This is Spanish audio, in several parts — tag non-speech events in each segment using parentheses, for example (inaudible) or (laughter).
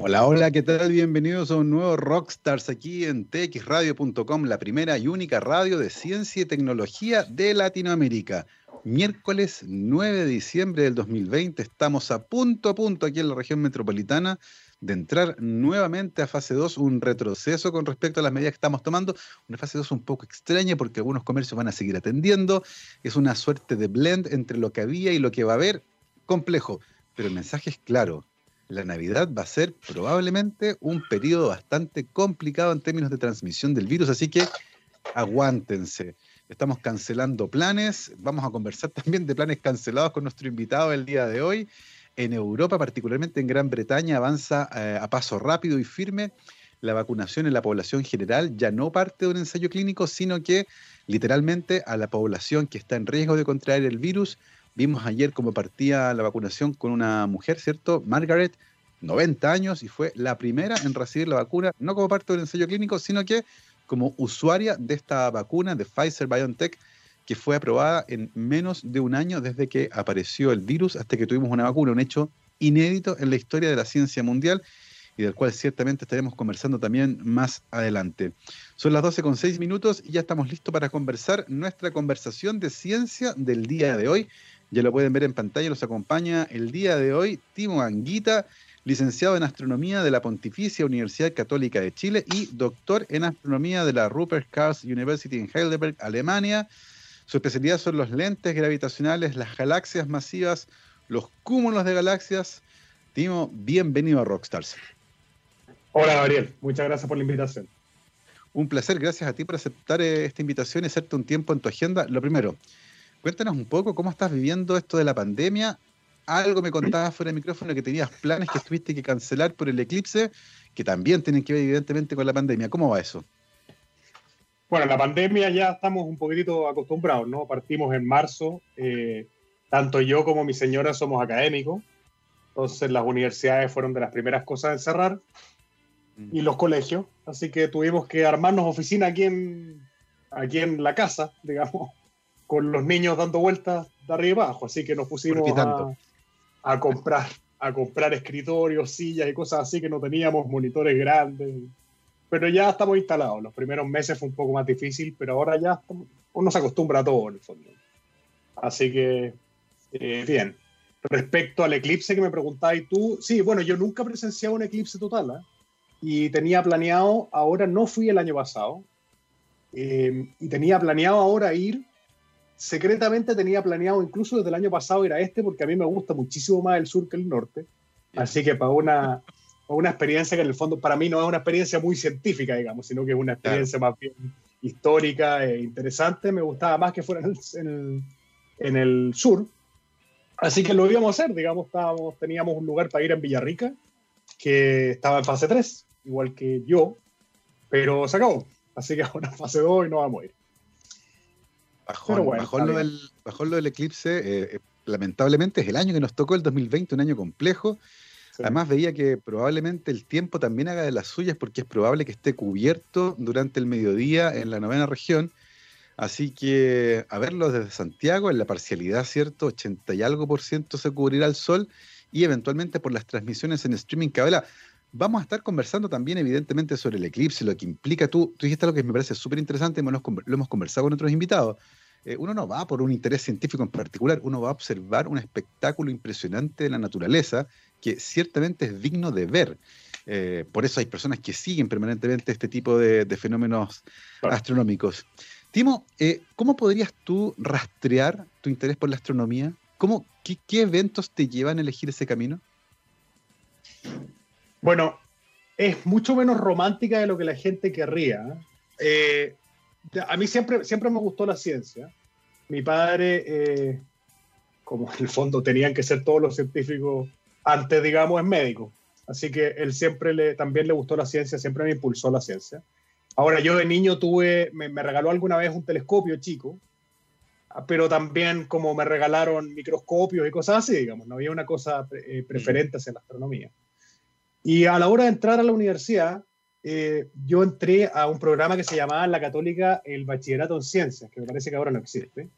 Hola, hola, ¿qué tal? Bienvenidos a un nuevo Rockstars aquí en txradio.com, la primera y única radio de ciencia y tecnología de Latinoamérica. Miércoles 9 de diciembre del 2020, estamos a punto a punto aquí en la región metropolitana de entrar nuevamente a fase 2, un retroceso con respecto a las medidas que estamos tomando, una fase 2 un poco extraña porque algunos comercios van a seguir atendiendo, es una suerte de blend entre lo que había y lo que va a haber, complejo, pero el mensaje es claro, la Navidad va a ser probablemente un periodo bastante complicado en términos de transmisión del virus, así que aguántense. Estamos cancelando planes, vamos a conversar (laughs) también de planes cancelados con nuestro invitado el día de hoy. En Europa, particularmente en Gran Bretaña, avanza eh, a paso rápido y firme la vacunación en la población general ya no parte de un ensayo clínico, sino que literalmente a la población que está en riesgo de contraer el virus Vimos ayer cómo partía la vacunación con una mujer, ¿cierto? Margaret, 90 años, y fue la primera en recibir la vacuna, no como parte del ensayo clínico, sino que como usuaria de esta vacuna de Pfizer BioNTech, que fue aprobada en menos de un año desde que apareció el virus hasta que tuvimos una vacuna, un hecho inédito en la historia de la ciencia mundial y del cual ciertamente estaremos conversando también más adelante. Son las 12 con 6 minutos y ya estamos listos para conversar nuestra conversación de ciencia del día de hoy ya lo pueden ver en pantalla, los acompaña el día de hoy Timo Anguita, licenciado en Astronomía de la Pontificia Universidad Católica de Chile y doctor en Astronomía de la Rupert Karls University en Heidelberg, Alemania. Su especialidad son los lentes gravitacionales, las galaxias masivas, los cúmulos de galaxias. Timo, bienvenido a Rockstars. Hola Gabriel, muchas gracias por la invitación. Un placer, gracias a ti por aceptar eh, esta invitación y hacerte un tiempo en tu agenda. Lo primero, Cuéntanos un poco cómo estás viviendo esto de la pandemia. Algo me contabas fuera de micrófono que tenías planes que tuviste que cancelar por el eclipse, que también tienen que ver evidentemente con la pandemia. ¿Cómo va eso? Bueno, la pandemia ya estamos un poquitito acostumbrados, ¿no? Partimos en marzo, eh, tanto yo como mi señora somos académicos, entonces las universidades fueron de las primeras cosas en cerrar mm. y los colegios, así que tuvimos que armarnos oficina aquí en, aquí en la casa, digamos, con los niños dando vueltas de arriba y abajo, así que nos pusimos a, comprar a comprar escritorios, sillas y cosas así que no teníamos monitores grandes. Pero ya estamos instalados. Los primeros meses fue un poco más difícil, pero ahora ya uno se acostumbra a todo en el fondo. Así que, eh, bien. Respecto al eclipse que me preguntabas tú, sí, bueno, yo nunca presenciaba un eclipse total ¿eh? y tenía planeado, ahora no fui el año pasado, eh, y tenía planeado ahora ir secretamente tenía planeado incluso desde el año pasado ir a este porque a mí me gusta muchísimo más el sur que el norte. Así que para una, una experiencia que en el fondo para mí no es una experiencia muy científica, digamos, sino que es una experiencia más bien histórica e interesante, me gustaba más que fuera en el, en el, sur. Así que lo íbamos a hacer, digamos, estábamos, teníamos un lugar para ir en Villarrica, que estaba en fase 3, igual que yo, pero se acabó. Así que ahora fase 2 y no vamos a ir. Bajón, lo, del, del, eclipse, eh, eh, lamentablemente es el año que nos tocó, el 2020, un año complejo. Además veía que probablemente el tiempo también haga de las suyas porque es probable que esté cubierto durante el mediodía en la novena región. Así que a verlo desde Santiago, en la parcialidad, ¿cierto? 80 y algo por ciento se cubrirá el sol y eventualmente por las transmisiones en streaming Cabela. Vamos a estar conversando también, evidentemente, sobre el eclipse, lo que implica. Tú, tú dijiste algo que me parece súper interesante, lo hemos conversado con otros invitados. Eh, uno no va por un interés científico en particular, uno va a observar un espectáculo impresionante de la naturaleza que ciertamente es digno de ver. Eh, por eso hay personas que siguen permanentemente este tipo de, fenómenos astronómicos. Timo, eh, ¿cómo podrías tú rastrear tu interés por la astronomía? ¿Cómo, qué, qué, eventos te llevan a elegir ese camino? Bueno, es mucho menos romántica de lo que la gente querría. Eh, a mí siempre, siempre me gustó la ciencia. Mi padre, eh, como en el fondo tenían que ser todos los científicos antes, digamos, es médico. Así que él siempre le, también le gustó la ciencia, siempre me impulsó la ciencia. Ahora, yo de niño tuve, me, regaló alguna vez un telescopio chico, pero también como me regalaron microscopios y cosas así, digamos, no había una cosa eh, preferente hacia la astronomía. Y a la hora de entrar a la universidad, eh, yo entré a un programa que se llamaba en la Católica el Bachillerato en Ciencias, que me parece que ahora no existe.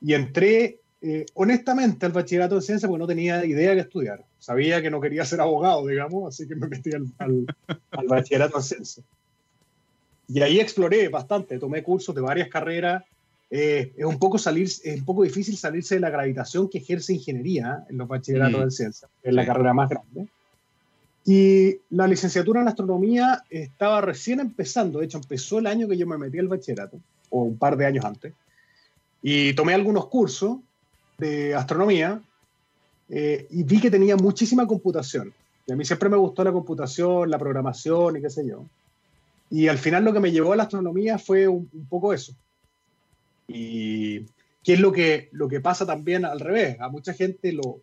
Y entré, eh, honestamente al bachillerato de ciencia porque no tenía idea de estudiar. Sabía que no quería ser abogado, digamos, así que me metí al, al, (laughs) bachillerato de ciencia. Y ahí exploré bastante, tomé cursos de varias carreras. Eh, es, un poco salir, es un poco difícil salirse de la gravitación que ejerce ingeniería en los bachilleratos mm. de ciencia, es la carrera más grande. Y la licenciatura en astronomía estaba recién empezando, de hecho empezó el año que yo me metí al bachillerato, o un par de años antes, y tomé algunos cursos de astronomía eh, y vi que tenía muchísima computación. Y a mí siempre me gustó la computación, la programación y qué sé yo. Y al final lo que me llevó a la astronomía fue un, poco eso. Y qué es lo que, lo que pasa también al revés. A mucha gente, lo,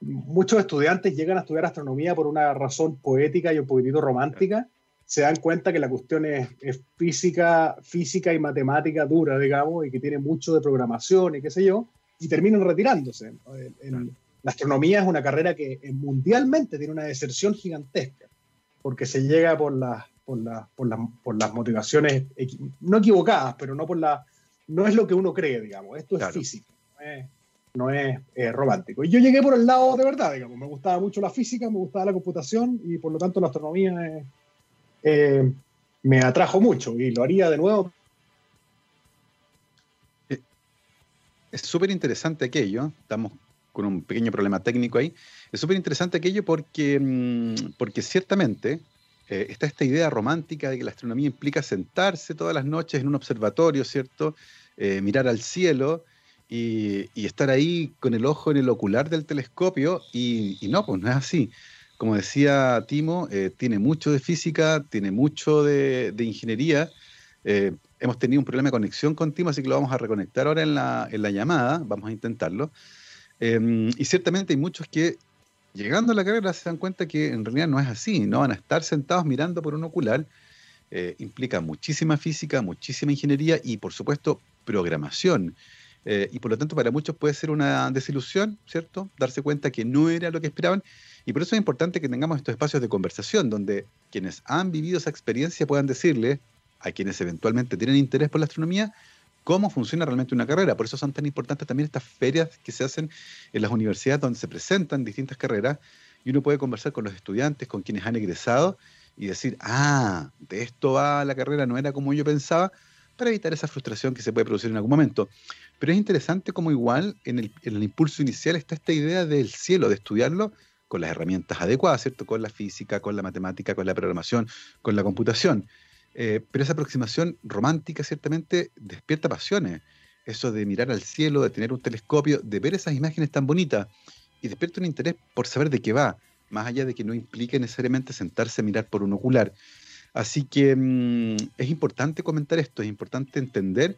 muchos estudiantes llegan a estudiar astronomía por una razón poética y un poquitito romántica. Se dan cuenta que la cuestión es, es física, física y matemática dura, digamos, y que tiene mucho de programación y qué sé yo y terminan retirándose. la astronomía es una carrera que eh, mundialmente tiene una deserción gigantesca, porque se llega por las, por, por, las motivaciones no equivocadas, pero no por la no es lo que uno cree, digamos. Esto es física, no es, eh, romántico. Y yo llegué por el lado de verdad, digamos. Me gustaba mucho la física, me gustaba la computación y por lo tanto la astronomía eh, me atrajo mucho y lo haría de nuevo es súper interesante aquello, estamos con un pequeño problema técnico ahí, es súper interesante aquello porque, mm, porque ciertamente eh, está esta idea romántica de que la astronomía implica sentarse todas las noches en un observatorio, ¿cierto? Eh, mirar al cielo y, estar ahí con el ojo en el ocular del telescopio y, no, pues no es así. Como decía Timo, eh, tiene mucho de física, tiene mucho de, ingeniería, hemos tenido un problema de conexión con Timo, así que lo vamos a reconectar ahora en la, en la llamada, vamos a intentarlo. Em, y ciertamente hay muchos que llegando a la carrera se dan cuenta que en realidad no es así, no van a estar sentados mirando por un ocular. Eh, implica muchísima física, muchísima ingeniería y por supuesto programación. Eh, y por lo tanto para muchos puede ser una desilusión, ¿cierto? Darse cuenta que no era lo que esperaban. Y por eso es importante que tengamos estos espacios de conversación donde quienes han vivido esa experiencia puedan decirle a quienes eventualmente tienen interés por la astronomía, cómo funciona realmente una carrera. Por eso son tan importantes también estas ferias que se hacen en las universidades donde se presentan distintas carreras y uno puede conversar con los estudiantes, con quienes han egresado y decir, ah, de esto va la carrera, no era como yo pensaba, para evitar esa frustración que se puede producir en algún momento. Pero es interesante como igual en el, impulso inicial está esta idea del cielo, de estudiarlo con las herramientas adecuadas, ¿cierto? Con la física, con la matemática, con la programación, con la computación. Eh, pero esa aproximación romántica ciertamente despierta pasiones. Eso de mirar al cielo, de tener un telescopio, de ver esas imágenes tan bonitas y despierta un interés por saber de qué va, más allá de que no implique necesariamente sentarse a mirar por un ocular. Así que mm, es importante comentar esto, es importante entender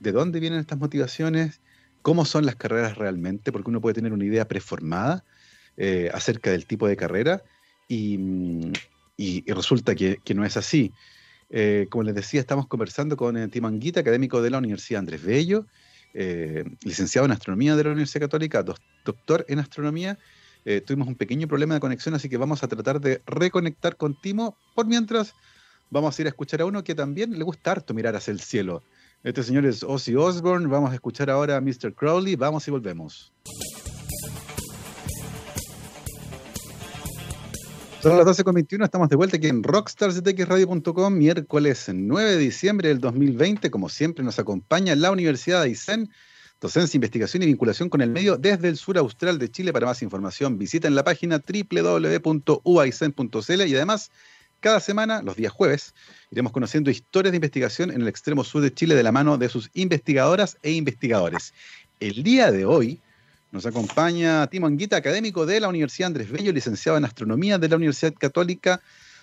de dónde vienen estas motivaciones, cómo son las carreras realmente, porque uno puede tener una idea preformada eh, acerca del tipo de carrera y, mm, resulta que, no es así. Eh, como les decía, estamos conversando con eh, Timanguita, académico de la Universidad Andrés Bello, licenciado en Astronomía de la Universidad Católica, doctor en Astronomía. tuvimos un pequeño problema de conexión, así que vamos a tratar de reconectar con Timo. Por mientras, vamos a ir a escuchar a uno que también le gusta harto mirar hacia el cielo. Este señor es Ozzy Osbourne. Vamos a escuchar ahora a Mr. Crowley. Vamos y volvemos. Son las 12.21, estamos de vuelta aquí en rockstarsdetxradio.com, miércoles 9 de diciembre del 2020. Como siempre, nos acompaña la Universidad de Aysén, docencia, investigación y vinculación con el medio desde el sur austral de Chile. Para más información, visiten la página www.uaisen.cl y además, cada semana, los días jueves, iremos conociendo historias de investigación en el extremo sur de Chile de la mano de sus investigadoras e investigadores. El día de hoy nos acompaña Timo Anguita, académico de la Universidad Andrés Bello, licenciado en Astronomía de la Universidad Católica,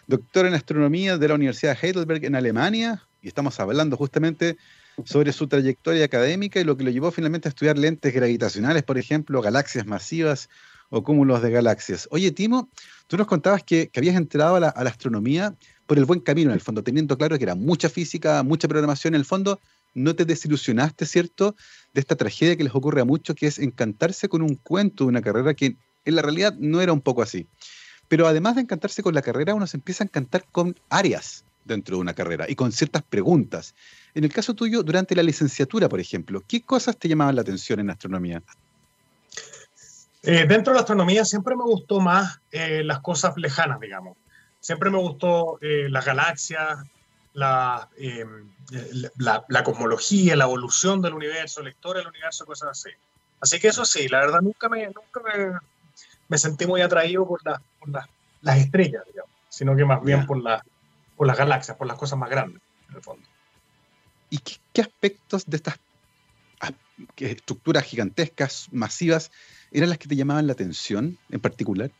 doctor en Astronomía de la Universidad Heidelberg en Alemania, y estamos hablando justamente sobre su trayectoria académica y lo que lo llevó finalmente a estudiar lentes gravitacionales, por ejemplo, galaxias masivas o cúmulos de galaxias. Oye, Timo, tú nos contabas que, habías entrado a la, a la, astronomía por el buen camino, en el fondo, teniendo claro que era mucha física, mucha programación, en el fondo no te desilusionaste, ¿cierto?, de esta tragedia que les ocurre a muchos, que es encantarse con un cuento de una carrera que en la realidad no era un poco así. Pero además de encantarse con la carrera, uno se empieza a encantar con áreas dentro de una carrera y con ciertas preguntas. En el caso tuyo, durante la licenciatura, por ejemplo, ¿qué cosas te llamaban la atención en astronomía? Eh, dentro de la astronomía siempre me gustó más eh, las cosas lejanas, digamos. Siempre me gustó eh, las galaxias, la, la, la, cosmología, la evolución del universo, la historia del universo, cosas así. Así que eso sí, la verdad nunca me, nunca me, me sentí muy atraído por, por las estrellas, digamos, sino que más bien por, por las galaxias, por las cosas más grandes, en el fondo. ¿Y qué, qué aspectos de estas estructuras gigantescas, masivas, eran las que te llamaban la atención en particular?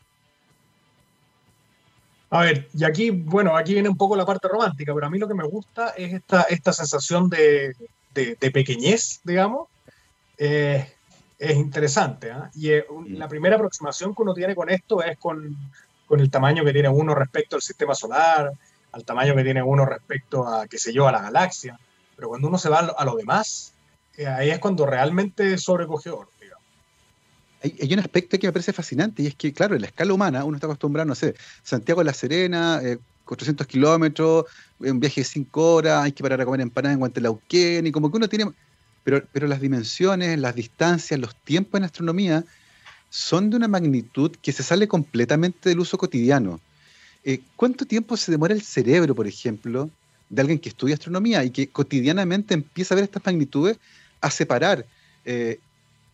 A ver, y aquí, bueno, aquí viene un poco la parte romántica, pero a mí lo que me gusta es esta, esta sensación de, de, pequeñez, digamos. Eh, es interesante. ¿eh? Y mm. la primera aproximación que uno tiene con esto es con, con, el tamaño que tiene uno respecto al sistema solar, al tamaño que tiene uno respecto a, qué sé yo, a la galaxia. Pero cuando uno se va a lo, demás, eh, ahí es cuando realmente es sobrecogedor hay, un aspecto que me parece fascinante y es que, claro, en la escala humana uno está acostumbrado, no sé, Santiago de la Serena, 400 eh, kilómetros, un viaje de 5 horas, hay que parar a comer empanadas en Guantelauquén y como que uno tiene... Pero, pero las dimensiones, las distancias, los tiempos en astronomía son de una magnitud que se sale completamente del uso cotidiano. Eh, ¿Cuánto tiempo se demora el cerebro, por ejemplo, de alguien que estudia astronomía y que cotidianamente empieza a ver estas magnitudes, a separar eh,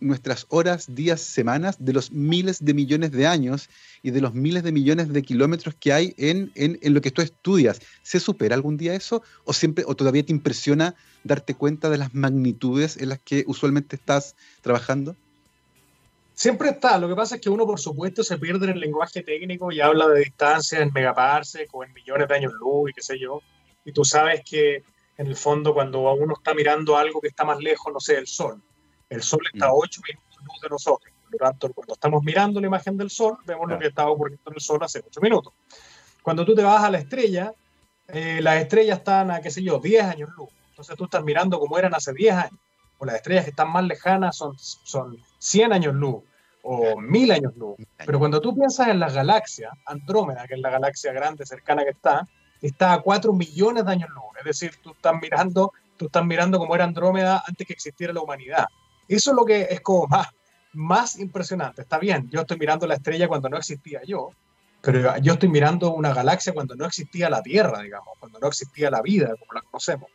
nuestras horas, días, semanas de los miles de millones de años y de los miles de millones de kilómetros que hay en, en, lo que tú estudias. ¿Se supera algún día eso o siempre o todavía te impresiona darte cuenta de las magnitudes en las que usualmente estás trabajando? Siempre está. Lo que pasa es que uno, por supuesto, se pierde en el lenguaje técnico y habla de distancia en megaparsec o en millones de años luz y qué sé yo. Y tú sabes que en el fondo cuando uno está mirando algo que está más lejos, no sé, el sol, el Sol está a 8 mm. minutos luz de nosotros. Por lo tanto, cuando estamos mirando la imagen del Sol, vemos lo que estaba ocurriendo en el Sol hace 8 minutos. Cuando tú te vas a la estrella, eh, las estrellas están a, qué sé yo, 10 años luz. Entonces tú estás mirando como eran hace 10 años. O las estrellas que están más lejanas son, son 100 años luz o 1000 años luz. Pero cuando tú piensas en las galaxias, Andrómeda, que es la galaxia grande cercana que está, está a 4 millones de años luz. Es decir, tú estás mirando, tú estás mirando cómo era Andrómeda antes que existiera la humanidad. Eso es lo que es como más, más impresionante. Está bien, yo estoy mirando la estrella cuando no existía yo, pero yo estoy mirando una galaxia cuando no existía la Tierra, digamos, cuando no existía la vida como la conocemos.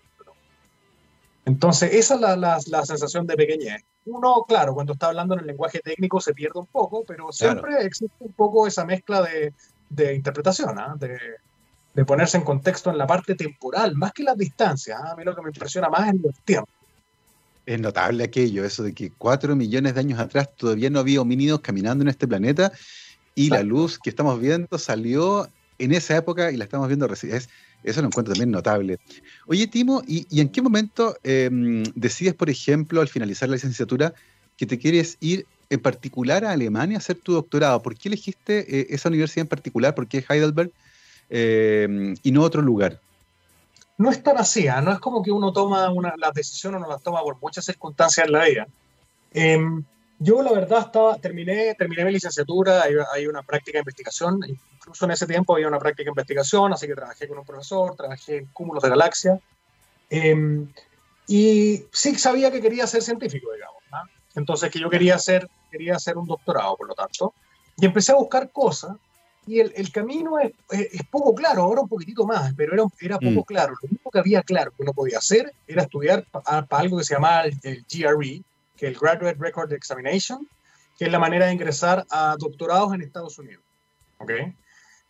Entonces, esa es la, la, sensación de pequeñez. Uno, claro, cuando está hablando en el lenguaje técnico se pierde un poco, pero siempre existe un poco esa mezcla de, de interpretación, ¿ah? de, de, ponerse en contexto en la parte temporal, más que las distancias. ¿ah? A mí lo que me impresiona más es el tiempo. Es notable aquello, eso de que cuatro millones de años atrás todavía no había homínidos caminando en este planeta y la luz que estamos viendo salió en esa época y la estamos viendo recién. Eso lo encuentro también notable. Oye, Timo, ¿y, en qué momento em, decides, por ejemplo, al finalizar la licenciatura, que te quieres ir en particular a Alemania a hacer tu doctorado? ¿Por qué elegiste eh, esa universidad en particular? ¿Por qué Heidelberg em, y no otro lugar? No es tan así, ¿ah? no es como que uno toma una, las decisiones, uno las toma por muchas circunstancias en la vida. Em, yo la verdad estaba, terminé, terminé mi licenciatura, hay, una práctica de investigación, incluso en ese tiempo había una práctica de investigación, así que trabajé con un profesor, trabajé en cúmulos de galaxias, em, y sí sabía que quería ser científico, digamos, entonces que yo quería hacer, quería hacer un doctorado, por lo tanto, y empecé a buscar cosas y el, el camino es, es, poco claro, ahora un poquitito más, pero era, era poco mm. claro. Lo único que había claro que uno podía hacer era estudiar para algo que se llamaba el, GRE, que es el Graduate Record Examination, que es la manera de ingresar a doctorados en Estados Unidos. ¿Okay?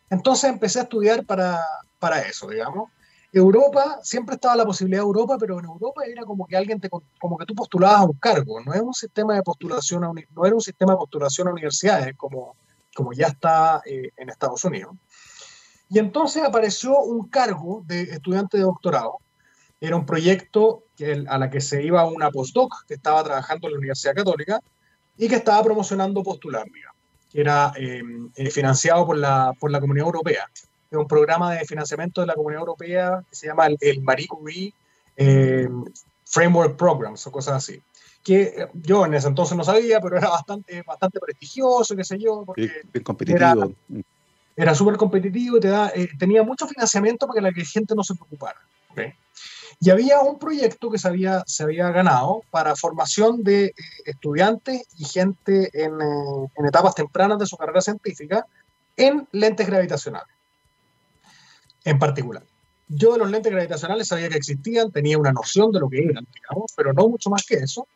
Entonces empecé a estudiar para, para eso, digamos. Europa, siempre estaba la posibilidad de Europa, pero en Europa era como que alguien te, como que tú postulabas a un cargo, no es un sistema de postulación no era un sistema de postulación a universidades como como ya está eh, en Estados Unidos. Y entonces apareció un cargo de estudiante de doctorado. Era un proyecto a la que se iba una postdoc que estaba trabajando en la Universidad Católica y que estaba promocionando postular, que era em, eh, financiado por la, por la Comunidad Europea. Es un programa de financiamiento de la Comunidad Europea que se llama el, Marie Curie em, Framework Programs o cosas así que eh, yo en ese entonces no sabía, pero era bastante, bastante prestigioso, qué sé yo. Porque competitivo. Era, súper competitivo y te da, eh, tenía mucho financiamiento para que la gente no se preocupara. Y había un proyecto que se había, se había ganado para formación de eh, estudiantes y gente en, eh, en etapas tempranas de su carrera científica en lentes gravitacionales, en particular. Yo de los lentes gravitacionales sabía que existían, tenía una noción de lo que eran, digamos, pero no mucho más que eso,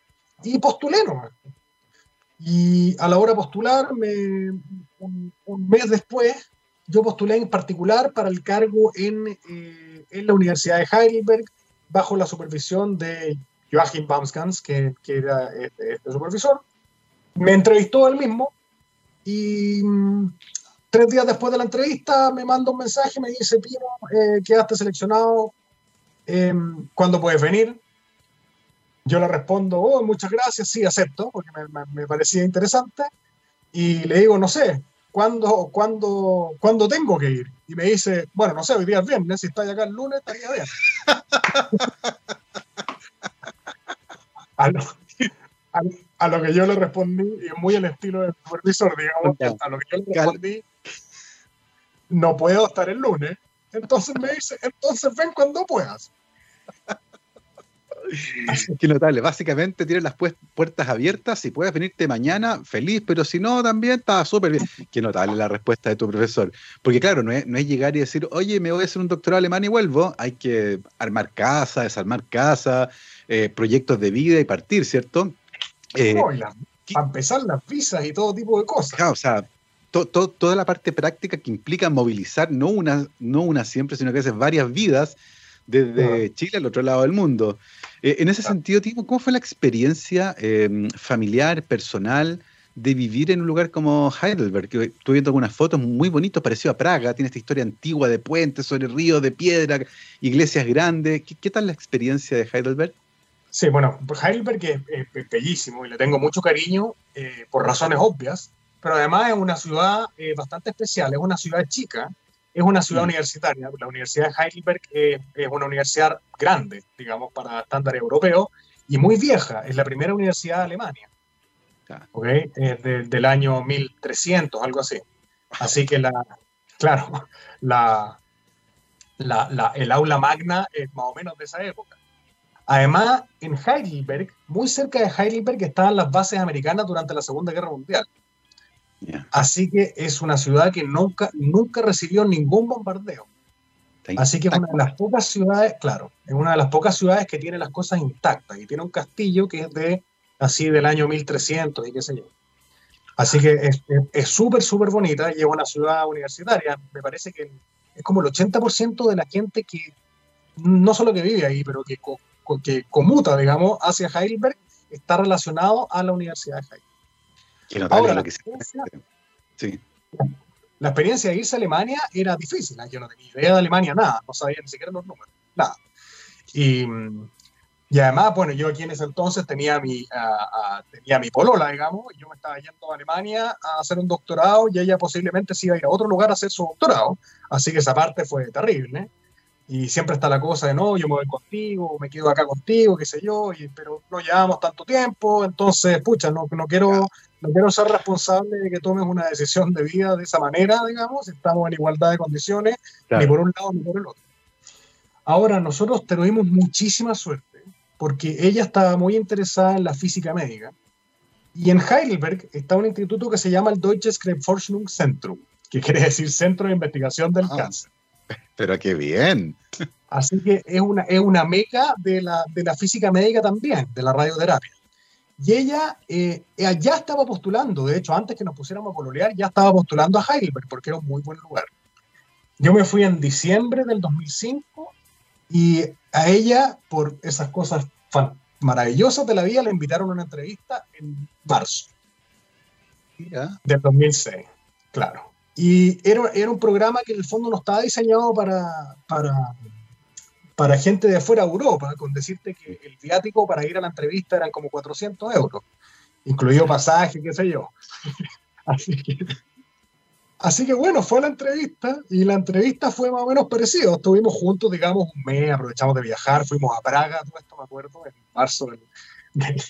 y postulé nomás. Y a la hora de postular, me, un, un mes después, yo postulé en particular para el cargo en, eh, en la Universidad de Heidelberg, bajo la supervisión de Joachim Baumskans, que, que era este, este, supervisor. Me entrevistó él mismo y mm, tres días después de la entrevista me manda un mensaje, me dice, Pino, eh, quedaste seleccionado, eh, ¿cuándo puedes venir? Yo le respondo, oh, muchas gracias, sí, acepto, porque me, me, me parecía interesante. Y le digo, no sé, ¿cuándo, cuándo, ¿cuándo tengo que ir? Y me dice, bueno, no sé, hoy día es viernes, si estás acá el lunes, estaría bien. (laughs) a, lo, a, a, lo, que yo le respondí, y muy el estilo del supervisor, digamos, a lo que yo le respondí, no puedo estar el lunes. Entonces me dice, entonces ven cuando puedas. (laughs) Qué notable. Básicamente tienes las puertas abiertas. Si puedes venirte mañana, feliz, pero si no, también está súper bien. Qué notable la respuesta de tu profesor. Porque, claro, no es, no es, llegar y decir, oye, me voy a hacer un doctorado alemán y vuelvo. Hay que armar casa, desarmar casa, eh, proyectos de vida y partir, ¿cierto? Eh, no, la, para empezar, las visas y todo tipo de cosas. Claro, o sea, to, to, toda la parte práctica que implica movilizar no una, no una siempre, sino que a veces varias vidas desde Chile al otro lado del mundo. Eh, en ese sentido, Timo, ¿cómo fue la experiencia eh, familiar, personal, de vivir en un lugar como Heidelberg? Que estuve viendo algunas fotos muy bonitas, parecido a Praga, tiene esta historia antigua de puentes sobre ríos de piedra, iglesias grandes. ¿Qué, qué tal la experiencia de Heidelberg? Sí, bueno, Heidelberg es, es bellísimo y le tengo mucho cariño eh, por razones obvias, pero además es una ciudad eh, bastante especial, es una ciudad chica, es una ciudad mm. universitaria. La Universidad de Heidelberg eh, es una universidad grande, digamos, para estándar europeo, y muy vieja. Es la primera universidad de Alemania. ¿okay? Es de, del año 1300, algo así. Así que la, claro, la, la, la, el aula magna es más o menos de esa época. Además, en Heidelberg, muy cerca de Heidelberg, estaban las bases americanas durante la Segunda Guerra Mundial. Yeah. Así que es una ciudad que nunca, nunca recibió ningún bombardeo. Así que es una de las pocas ciudades, claro, es una de las pocas ciudades que tiene las cosas intactas y tiene un castillo que es de así del año 1300 y qué sé yo. Así que es súper, súper bonita y es una ciudad universitaria. Me parece que es como el 80% de la gente que no solo que vive ahí, pero que, que comuta, digamos, hacia Heidelberg está relacionado a la Universidad de Heidelberg. Que Ahora, lo que se... sí. La experiencia de irse a Alemania era difícil. Yo no tenía idea de Alemania, nada. No sabía ni siquiera los números, nada. Y, y además, bueno, yo aquí en ese entonces tenía mi, uh, uh, tenía mi polola, digamos, y yo me estaba yendo a Alemania a hacer un doctorado y ella posiblemente se iba a ir a otro lugar a hacer su doctorado. Así que esa parte fue terrible. Y siempre está la cosa de, no, yo me voy contigo, me quedo acá contigo, qué sé yo, y, pero no llevamos tanto tiempo, entonces, pucha, no, no quiero no quiero ser responsable de que tomes una decisión de vida de esa manera, digamos, estamos en igualdad de condiciones, claro. ni por un lado ni por el otro. Ahora, nosotros tuvimos muchísima suerte, porque ella estaba muy interesada en la física médica, y en Heidelberg está un instituto que se llama el Deutsches Krebsforschungszentrum, que quiere decir Centro de Investigación del ah, Cáncer. (laughs) Pero qué bien. Así que es una, es una meca de la, de la física médica también, de la radioterapia. Y ella eh, ya estaba postulando, de hecho, antes que nos pusiéramos a pololear, ya estaba postulando a Heidelberg, porque era un muy buen lugar. Yo me fui en diciembre del 2005 y a ella, por esas cosas maravillosas de la vida, le invitaron a una entrevista en marzo yeah. del 2006, claro. Y era, era un programa que en el fondo no estaba diseñado para, para para gente de afuera de Europa, con decirte que el viático para ir a la entrevista eran como 400 euros, incluido pasaje, qué sé yo. (laughs) así, que, así que bueno, fue la entrevista y la entrevista fue más o menos parecida. Estuvimos juntos, digamos, un mes, aprovechamos de viajar, fuimos a Praga, todo esto me acuerdo, en marzo del, del,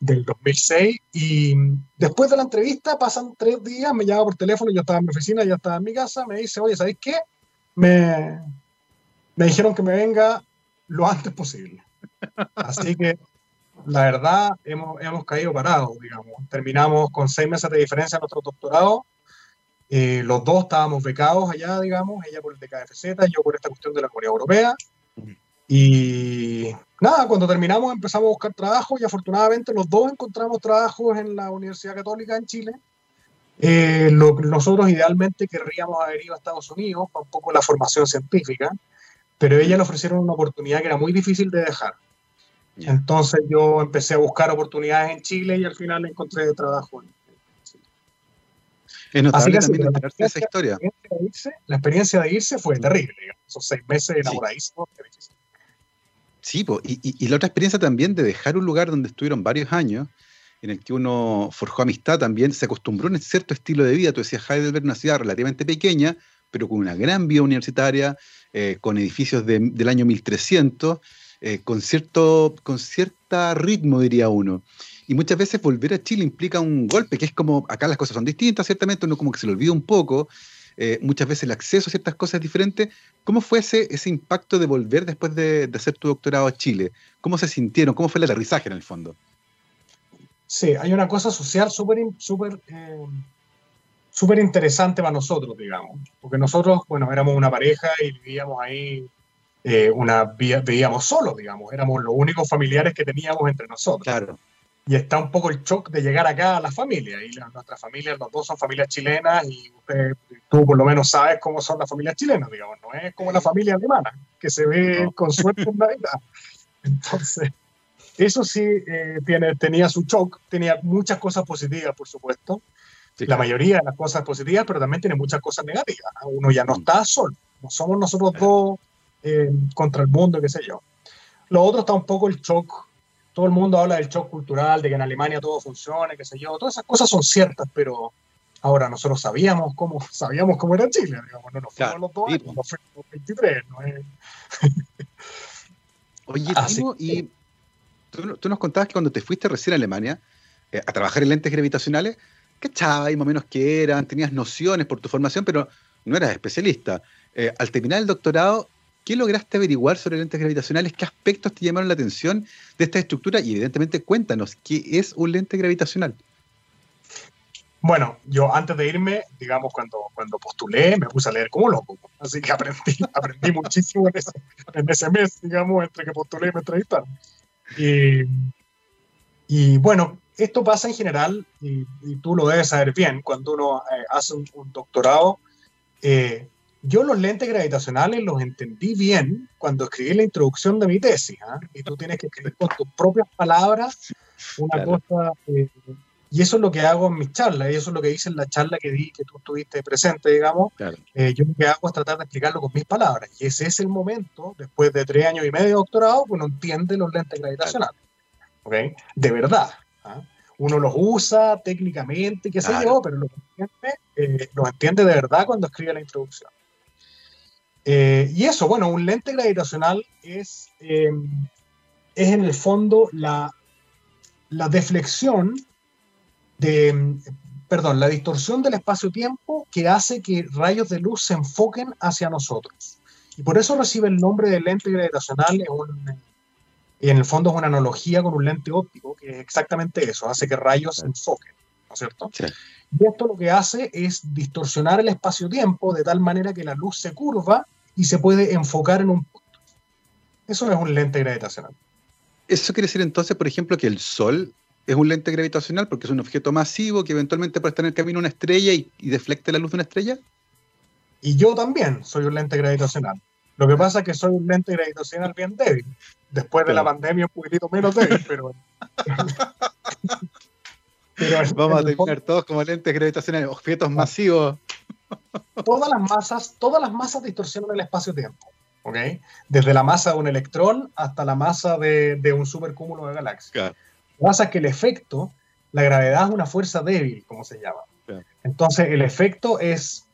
del 2006. Y después de la entrevista pasan tres días, me llama por teléfono, yo estaba en mi oficina, ya estaba en mi casa, me dice, oye, ¿sabéis qué? Me, me dijeron que me venga lo antes posible. Así que la verdad hemos, hemos caído parados, digamos. Terminamos con seis meses de diferencia en nuestro doctorado. Eh, los dos estábamos becados allá, digamos, ella por el DKFZ, yo por esta cuestión de la Comunidad Europea. Y nada, cuando terminamos empezamos a buscar trabajo y afortunadamente los dos encontramos trabajos en la Universidad Católica en Chile. Eh, lo, nosotros idealmente querríamos haber ido a Estados Unidos para un poco la formación científica, pero ella le ofrecieron una oportunidad que era muy difícil de dejar. Entonces yo empecé a buscar oportunidades en Chile y al final encontré trabajo en Chile. Es notable también esa historia. La experiencia, de irse fue terrible, esos seis meses enamoradísimos. Sí. Sí, y, la otra experiencia también de dejar un lugar donde estuvieron varios años, en el que uno forjó amistad también, se acostumbró a un cierto estilo de vida. Tú decías Heidelberg, una ciudad relativamente pequeña, pero con una gran vida universitaria, eh, con edificios del año 1300, eh, con, cierto, con ritmo, diría uno. Y muchas veces volver a Chile implica un golpe, que es como, acá las cosas son distintas, ciertamente uno como que se le olvida un poco, eh, muchas veces el acceso a ciertas cosas diferentes. ¿Cómo fue ese, ese impacto de volver después de, hacer tu doctorado a Chile? ¿Cómo se sintieron? ¿Cómo fue el aterrizaje en el fondo? Sí, hay una cosa social súper súper eh, súper interesante para nosotros, digamos, porque nosotros, bueno, éramos una pareja y vivíamos ahí, eh, una, vivíamos solos, digamos, éramos los únicos familiares que teníamos entre nosotros. Claro y está un poco el shock de llegar acá a la familia. Y la, nuestra familia, los dos son familias chilenas y tú por lo menos sabes cómo son las familias chilenas, digamos, no es como la familia alemana, que se ve con suerte en Navidad. (laughs) Entonces, eso sí eh, tiene, tenía su shock, tenía muchas cosas positivas, por supuesto. la mayoría de las cosas positivas, pero también tiene muchas cosas negativas. Uno ya no mm. está solo, no somos nosotros dos eh, contra el mundo, qué sé yo. Lo otro está un poco el shock todo el mundo habla del shock cultural, de que en Alemania todo funciona, qué sé yo, todas esas cosas son ciertas, pero ahora nosotros sabíamos cómo, (laughs) sabíamos cómo era Chile, digamos, no nos fuimos los dos años, nos fuimos los 23, ¿no? (laughs) Oye, Timo, y tú, nos contabas que cuando te fuiste recién a Alemania eh, a trabajar en lentes gravitacionales, ¿cachabas más o menos qué eran? Tenías nociones por tu formación, pero no eras especialista. Eh, al terminar el doctorado, ¿Qué lograste averiguar sobre lentes gravitacionales? ¿Qué aspectos te llamaron la atención de esta estructura? Y evidentemente cuéntanos, ¿qué es un lente gravitacional? Bueno, yo antes de irme, digamos, cuando, cuando postulé, me puse a leer como loco. Así que aprendí, (laughs) aprendí muchísimo en ese, mes, digamos, entre que postulé y me entrevistaron. Y, bueno, esto pasa en general, y, tú lo debes saber bien, cuando uno eh, hace un, doctorado, eh, yo los lentes gravitacionales los entendí bien cuando escribí la introducción de mi tesis, ¿ah? y tú tienes que escribir con tus propias palabras una cosa, eh, y eso es lo que hago en mis charlas, y eso es lo que hice en la charla que di, que tú estuviste presente, digamos, eh, yo lo que hago es tratar de explicarlo con mis palabras, y ese es el momento, después de tres años y medio de doctorado, que uno entiende los lentes gravitacionales, ¿ok? De verdad. ¿ah? Uno los usa técnicamente, qué sé yo, pero los entiende, eh, los entiende de verdad cuando escribe la introducción. Eh, y eso, bueno, un lente gravitacional es, em, es en el fondo la, la deflexión de, perdón, la distorsión del espacio-tiempo que hace que rayos de luz se enfoquen hacia nosotros. Y por eso recibe el nombre de lente gravitacional. y en el fondo es una analogía con un lente óptico, que es exactamente eso, hace que rayos se enfoquen, ¿no es cierto? Y esto lo que hace es distorsionar el espacio-tiempo de tal manera que la luz se curva y se puede enfocar en un punto. Eso es un lente gravitacional. ¿Eso quiere decir entonces, por ejemplo, que el Sol es un lente gravitacional porque es un objeto masivo que eventualmente puede estar en el camino de una estrella y, deflecte la luz de una estrella? Y yo también soy un lente gravitacional. Lo que pasa es que soy un lente gravitacional bien débil. Después de la pandemia un poquitito menos débil, pero... (laughs) Vamos a terminar todos como lentes gravitacionales, objetos masivos todas las masas, todas las masas distorsionan el espacio-tiempo. ¿ok? Desde la masa de un electrón hasta la masa de, de un supercúmulo de galaxias. Lo que pasa es que el efecto, la gravedad es una fuerza débil, como se llama. Entonces, el efecto es,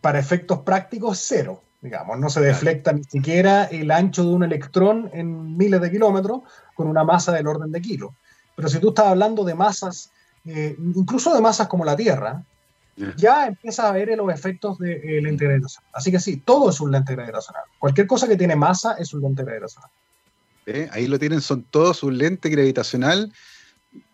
para efectos prácticos, cero. Digamos, no se deflecta ni siquiera el ancho de un electrón en miles de kilómetros con una masa del orden de kilo. Pero si tú estás hablando de masas, eh, incluso de masas como la Tierra, ya empieza a ver los efectos de, lente gravitacional. Así que sí, todo es un lente gravitacional. Cualquier cosa que tiene masa es un lente gravitacional. ¿eh? Ahí lo tienen, son todos un lente gravitacional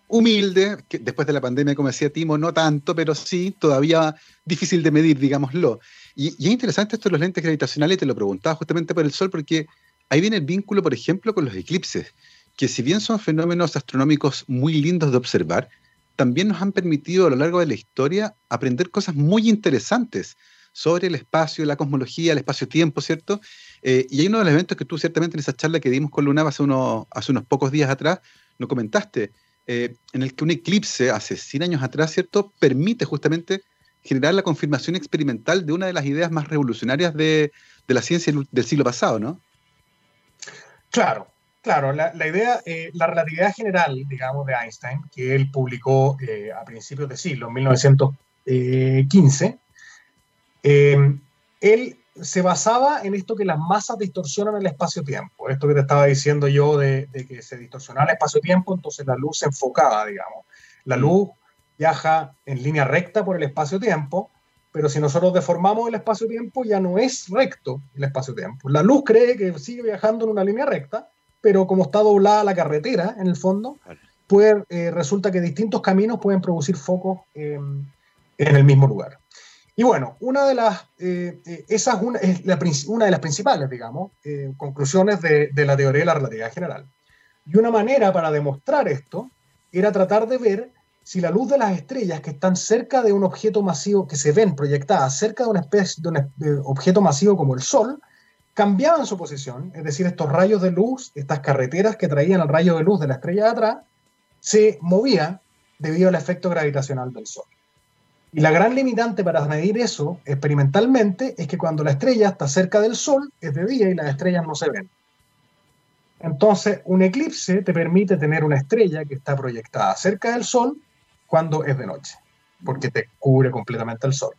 humilde, que después de la pandemia, como decía Timo, no tanto, pero sí, todavía difícil de medir, digámoslo. Y, y es interesante esto de los lentes gravitacionales, te lo preguntaba justamente por el Sol, porque ahí viene el vínculo, por ejemplo, con los eclipses, que si bien son fenómenos astronómicos muy lindos de observar, también nos han permitido a lo largo de la historia aprender cosas muy interesantes sobre el espacio, la cosmología, el espacio-tiempo, ¿cierto? Eh, y hay uno de los eventos que tú ciertamente en esa charla que dimos con Luna hace, hace unos pocos días atrás, nos comentaste, eh, en el que un eclipse hace 100 años atrás, ¿cierto?, permite justamente generar la confirmación experimental de una de las ideas más revolucionarias de, de la ciencia del siglo pasado, ¿no? Claro, claro. La, la idea, eh, la relatividad general, digamos, de Einstein, que él publicó a principios de siglo, en 1915, él se basaba en esto que las masas distorsionan el espacio-tiempo. Esto que te estaba diciendo yo de, que se distorsionaba el espacio-tiempo, entonces la luz se enfocaba, digamos. La mm. luz viaja en línea recta por el espacio-tiempo, pero si nosotros deformamos el espacio-tiempo ya no es recto el espacio-tiempo. La luz cree que sigue viajando en una línea recta, pero como está doblada la carretera, en el fondo, puede, eh, resulta que distintos caminos pueden producir focos en el mismo lugar. Y bueno, una de las, eh, eh, esa es una, una, de las principales, digamos, eh, conclusiones de, de, la teoría de la relatividad general. Y una manera para demostrar esto era tratar de ver si la luz de las estrellas que están cerca de un objeto masivo, que se ven proyectadas cerca de una especie de un objeto masivo como el Sol, cambiaban su posición, es decir, estos rayos de luz, estas carreteras que traían el rayo de luz de la estrella de atrás, se movían debido al efecto gravitacional del Sol. Y la gran limitante para medir eso experimentalmente es que cuando la estrella está cerca del Sol es de día y las estrellas no se ven. Entonces, un eclipse te permite tener una estrella que está proyectada cerca del Sol cuando es de noche, porque te cubre completamente el Sol.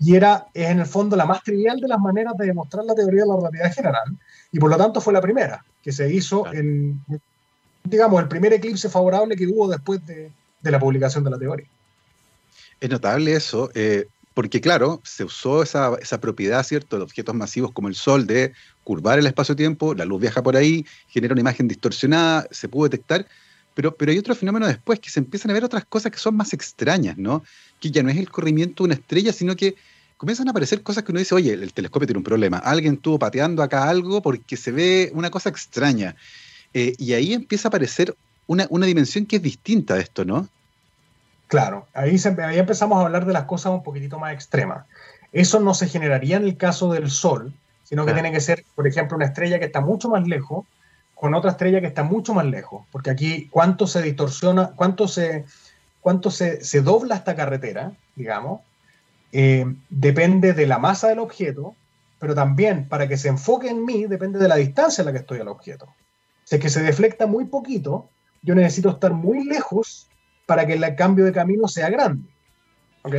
Y era, es en el fondo la más trivial de las maneras de demostrar la teoría de la relatividad general, y por lo tanto fue la primera que se hizo en, digamos, el primer eclipse favorable que hubo después de la publicación de la teoría. Es notable eso, eh, porque claro, se usó esa, propiedad, ¿cierto?, de objetos masivos como el Sol, de curvar el espacio-tiempo, la luz viaja por ahí, genera una imagen distorsionada, se pudo detectar, pero, pero hay otro fenómeno después, que se empiezan a ver otras cosas que son más extrañas, ¿no? Que ya no es el corrimiento de una estrella, sino que comienzan a aparecer cosas que uno dice, oye, el telescopio tiene un problema, alguien estuvo pateando acá algo porque se ve una cosa extraña. Eh, y ahí empieza a aparecer una, una dimensión que es distinta de esto, ¿no? Claro, ahí, empezamos a hablar de las cosas un poquitito más extremas. Eso no se generaría en el caso del Sol, sino que tiene que ser, por ejemplo, una estrella que está mucho más lejos con otra estrella que está mucho más lejos, porque aquí cuánto se distorsiona, cuánto se, cuánto se, dobla esta carretera, digamos, eh, depende de la masa del objeto, pero también para que se enfoque en mí depende de la distancia en la que estoy al objeto. Si es que se deflecta muy poquito, yo necesito estar muy lejos para que el cambio de camino sea grande. ¿Ok?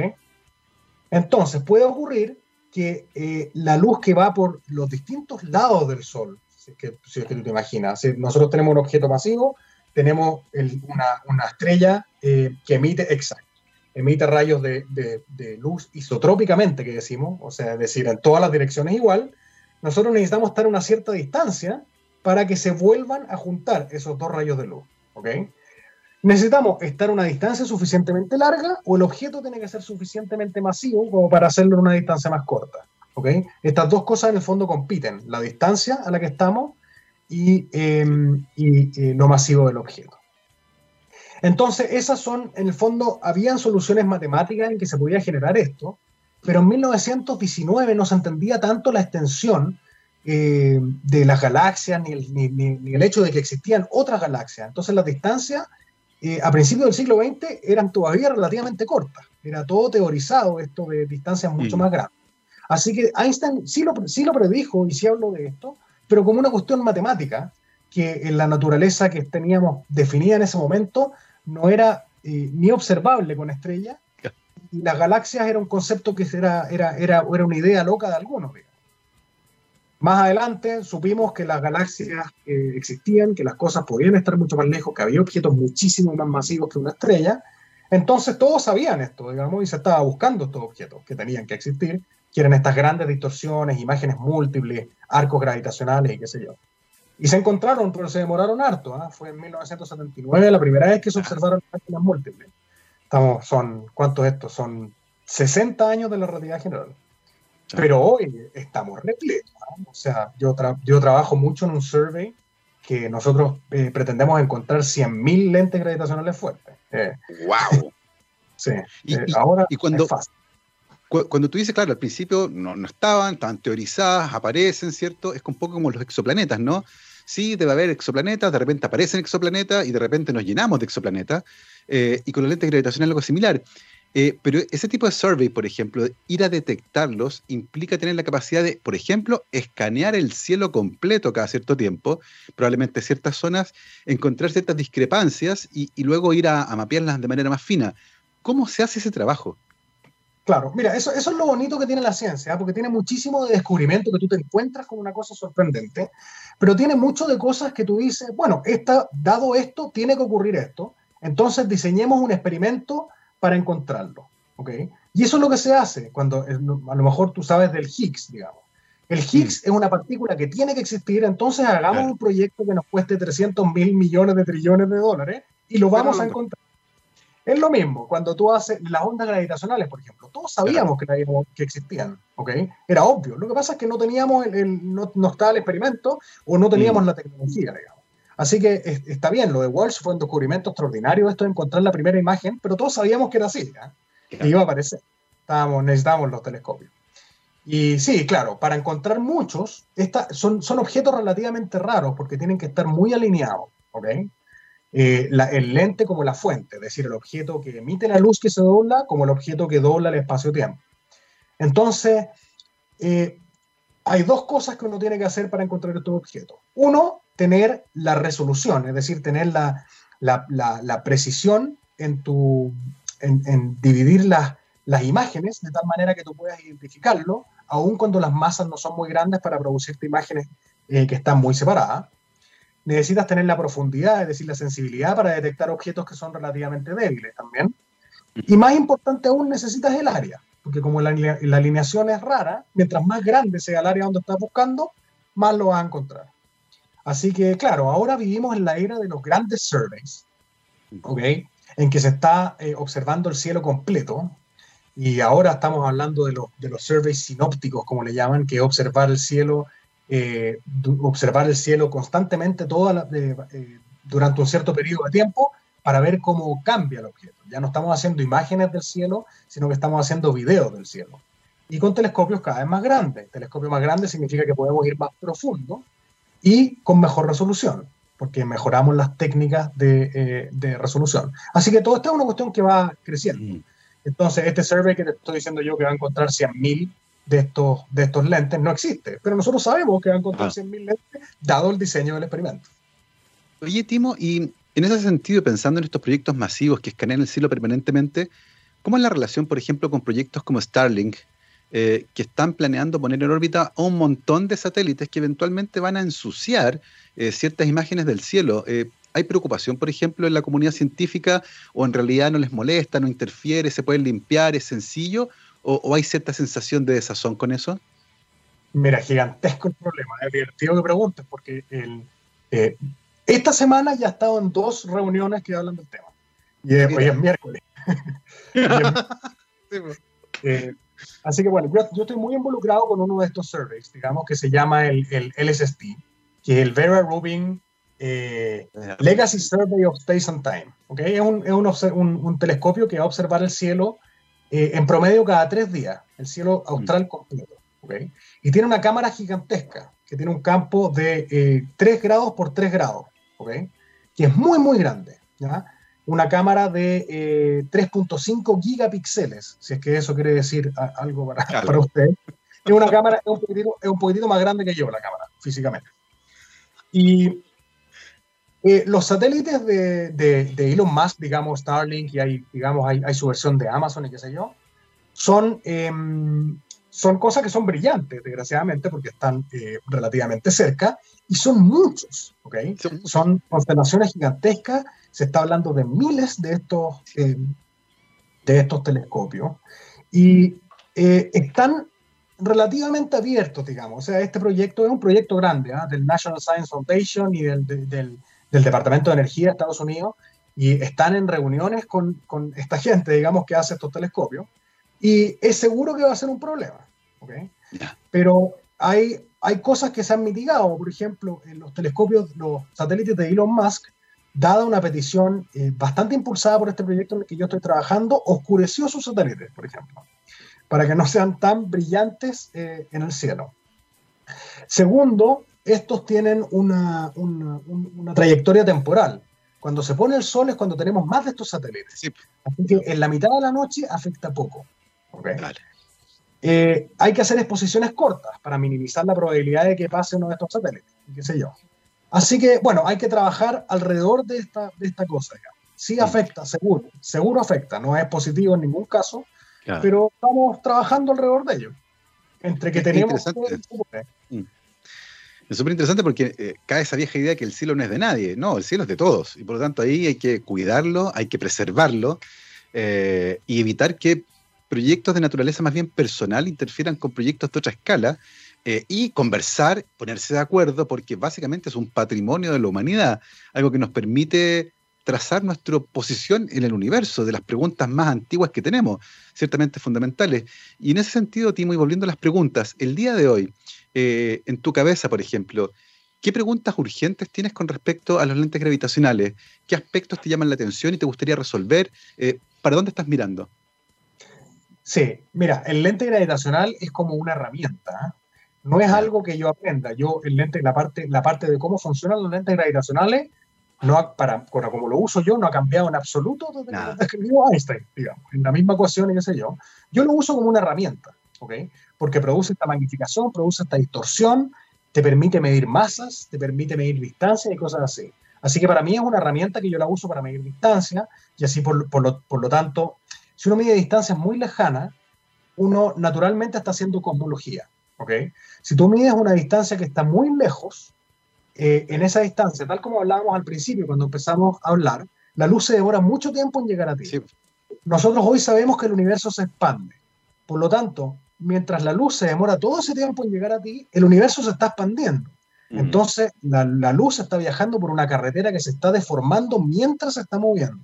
Entonces, puede ocurrir que eh, la luz que va por los distintos lados del Sol, si que, si tú te imaginas, si nosotros tenemos un objeto masivo, tenemos una, estrella eh, que emite, exacto, emite rayos de, luz isotrópicamente, que decimos, o sea, es decir, en todas las direcciones igual, nosotros necesitamos estar a una cierta distancia para que se vuelvan a juntar esos dos rayos de luz. ¿ok? necesitamos estar a una distancia suficientemente larga o el objeto tiene que ser suficientemente masivo como para hacerlo en una distancia más corta. ¿okay? Estas dos cosas en el fondo compiten, la distancia a la que estamos y, em, y, lo masivo del objeto. Entonces, esas son, en el fondo, habían soluciones matemáticas en que se podía generar esto, pero en 1919 no se entendía tanto la extensión eh, de las galaxias ni el, ni, ni el, hecho de que existían otras galaxias. Entonces, las distancias eh, a principios del siglo XX eran todavía relativamente cortas. Era todo teorizado esto de distancias mucho más grandes. Así que Einstein sí lo, sí lo predijo y sí habló de esto, pero como una cuestión matemática, que en la naturaleza que teníamos definida en ese momento no era eh, ni observable con estrellas, y las galaxias era un concepto que era, era, era, era una idea loca de algunos. Más adelante supimos que las galaxias eh, existían, que las cosas podían estar mucho más lejos, que había objetos muchísimo más masivos que una estrella. Entonces todos sabían esto, digamos, y se estaba buscando estos objetos que tenían que existir, que eran estas grandes distorsiones, imágenes múltiples, arcos gravitacionales y qué sé yo. Y se encontraron, pero se demoraron harto. ¿ah? Fue en 1979 la primera vez que se observaron máquinas múltiples. Estamos, son, ¿cuántos estos? Son 60 años de la realidad general. Pero hoy estamos repletos. ¿ah? O sea, yo, yo trabajo mucho en un survey que nosotros eh, pretendemos encontrar 100.000 lentes gravitacionales fuertes. ¡Wow! Eh, (laughs) sí, y, eh, ahora y cuando, Cuando tú dices, claro, al principio no, no, estaban, estaban teorizadas, aparecen, ¿cierto? Es un poco como los exoplanetas, ¿no? Sí, debe haber exoplanetas, de repente aparecen exoplanetas y de repente nos llenamos de exoplanetas. y con los lentes gravitacionales algo similar. Eh, pero ese tipo de survey, por ejemplo, ir a detectarlos implica tener la capacidad de, por ejemplo, escanear el cielo completo cada cierto tiempo, probablemente ciertas zonas, encontrar ciertas discrepancias y, luego ir a, mapearlas de manera más fina. ¿Cómo se hace ese trabajo? Claro, mira, eso, eso es lo bonito que tiene la ciencia, ¿ah? porque tiene muchísimo de descubrimiento que tú te encuentras con una cosa sorprendente, pero tiene mucho de cosas que tú dices, bueno, esta, dado esto, tiene que ocurrir esto, entonces diseñemos un experimento para encontrarlo. ¿ok? Y eso es lo que se hace cuando a lo mejor tú sabes del Higgs, digamos. El Higgs mm. es una partícula que tiene que existir, entonces hagamos un proyecto que nos cueste 300 mil millones de trillones de dólares y lo vamos a encontrar. Es lo mismo cuando tú haces las ondas gravitacionales, por ejemplo. Todos sabíamos que, que existían, ¿ok? Era obvio. Lo que pasa es que no teníamos, el, no, estaba el experimento o no teníamos mm. la tecnología, digamos. Así que está bien, lo de Walsh fue un descubrimiento extraordinario, esto de encontrar la primera imagen, pero todos sabíamos que era así, que iba a aparecer. Estábamos, necesitábamos los telescopios. Y sí, claro, para encontrar muchos, esta, son, son objetos relativamente raros porque tienen que estar muy alineados, ¿ok? Eh, el lente como la fuente, es decir, el objeto que emite la luz que se dobla como el objeto que dobla el espacio-tiempo. Entonces, eh, hay dos cosas que uno tiene que hacer para encontrar estos objetos. Uno, tener la resolución, es decir, tener la, la, precisión en, tu, en, dividir las, las imágenes de tal manera que tú puedas identificarlo, aun cuando las masas no son muy grandes para producirte imágenes eh, que están muy separadas. Necesitas tener la profundidad, es decir, la sensibilidad para detectar objetos que son relativamente débiles también. Y más importante aún, necesitas el área, porque como la, alineación es rara, mientras más grande sea el área donde estás buscando, más lo vas a encontrar. Así que, claro, ahora vivimos en la era de los grandes surveys, ¿ok? En que se está eh, observando el cielo completo. Y ahora estamos hablando de, de, los surveys sinópticos, como le llaman, que observar el cielo, eh, observar el cielo constantemente toda eh, durante un cierto periodo de tiempo para ver cómo cambia el objeto. Ya no estamos haciendo imágenes del cielo, sino que estamos haciendo videos del cielo. Y con telescopios cada vez más grandes. Telescopio más grande significa que podemos ir más profundo y con mejor resolución, porque mejoramos las técnicas de, eh, resolución. Así que todo esto es una cuestión que va creciendo. Mm. Entonces, este survey que te estoy diciendo yo que va a encontrar 100.000 de estos, de estos lentes no existe, pero nosotros sabemos que va a encontrar 100.000 ah. lentes dado el diseño del experimento. Oye, Timo, y en ese sentido, pensando en estos proyectos masivos que escanean el cielo permanentemente, ¿cómo es la relación, por ejemplo, con proyectos como Starlink, eh, que están planeando poner en órbita a un montón de satélites que eventualmente van a ensuciar eh, ciertas imágenes del cielo. Eh, ¿Hay preocupación, por ejemplo, en la comunidad científica o en realidad no les molesta, no interfiere, se pueden limpiar, es sencillo? ¿O, hay cierta sensación de desazón con eso? Mira, gigantesco el problema. Es divertido que preguntes porque el, esta semana ya he estado en dos reuniones que hablan del tema. Y hoy es miércoles. (laughs) Pues. Así que bueno, yo, estoy muy involucrado con uno de estos surveys, digamos, que se llama el, el LSST, que es el Vera Rubin eh, Legacy Survey of Space and Time. ¿okay? Es, un, es un, un, telescopio que va a observar el cielo eh, en promedio cada tres días, el cielo austral completo. ¿okay? Y tiene una cámara gigantesca, que tiene un campo de eh, 3 grados por 3 grados, ¿okay? que es muy, muy grande. ¿ya? una cámara de 3.5 eh, gigapíxeles, si es que eso quiere decir algo para, para usted. Es una cámara, es un, poquitito, es un, poquitito, más grande que yo la cámara, físicamente. Y eh, los satélites de, de, Elon Musk, digamos Starlink, y hay, digamos, hay, hay, su versión de Amazon y qué sé yo, son, em, son cosas que son brillantes, desgraciadamente, porque están eh, relativamente cerca, y son muchos, ¿ok? Son constelaciones gigantescas se está hablando de miles de estos, eh, de estos telescopios y eh, están, relativamente abiertos, digamos. O sea, este proyecto es un proyecto grande, ¿ah? del National Science Foundation y del, del, Departamento de Energía de Estados Unidos, y están en reuniones con, con, esta gente, digamos, que hace estos telescopios, y es seguro que va a ser un problema. ¿okay? Pero hay, hay cosas que se han mitigado, por ejemplo, en los telescopios, los satélites de Elon Musk, dada una petición eh, bastante impulsada por este proyecto en el que yo estoy trabajando, oscureció sus satélites, por ejemplo, para que no sean tan brillantes eh, en el cielo. Segundo, estos tienen una, una, trayectoria temporal. Cuando se pone el sol es cuando tenemos más de estos satélites. Así que en la mitad de la noche afecta poco. Eh, hay que hacer exposiciones cortas para minimizar la probabilidad de que pase uno de estos satélites, qué sé yo. Así que, bueno, hay que trabajar alrededor de esta, de esta cosa. Sí afecta, seguro, seguro afecta, no es positivo en ningún caso, pero estamos trabajando alrededor de ello. Entre que tenemos... Mm. Es súper interesante porque eh, cae esa vieja idea que el cielo no es de nadie, no, el cielo es de todos, y por lo tanto ahí hay que cuidarlo, hay que preservarlo eh, y evitar que proyectos de naturaleza más bien personal interfieran con proyectos de otra escala eh, y conversar, ponerse de acuerdo, porque básicamente es un patrimonio de la humanidad, algo que nos permite trazar nuestra posición en el universo, de las preguntas más antiguas que tenemos, ciertamente fundamentales. Y en ese sentido, Timo, y volviendo a las preguntas, el día de hoy, eh, en tu cabeza, por ejemplo, ¿qué preguntas urgentes tienes con respecto a los lentes gravitacionales? ¿Qué aspectos te llaman la atención y te gustaría resolver? Eh, ¿Para dónde estás mirando? Sí, mira, el lente gravitacional es como una herramienta no es algo que yo aprenda. Yo, el lente, la parte, la parte de cómo funcionan los lentes gravitacionales, no para, como lo uso yo, no ha cambiado en absoluto desde que escribió Einstein, digamos, en la misma ecuación y qué sé yo. Yo lo uso como una herramienta, ¿ok? Porque produce esta magnificación, produce esta distorsión, te permite medir masas, te permite medir distancia y cosas así. Así que para mí es una herramienta que yo la uso para medir distancia y así por, por, lo, por lo tanto, si uno mide distancias muy lejanas, uno naturalmente está haciendo cosmología. Si tú mides una distancia que está muy lejos, eh, en esa distancia, tal como hablábamos al principio cuando empezamos a hablar, la luz se demora mucho tiempo en llegar a ti. Nosotros hoy sabemos que el universo se expande. Por lo tanto, mientras la luz se demora todo ese tiempo en llegar a ti, el universo se está expandiendo. Entonces, la, la, luz está viajando por una carretera que se está deformando mientras se está moviendo.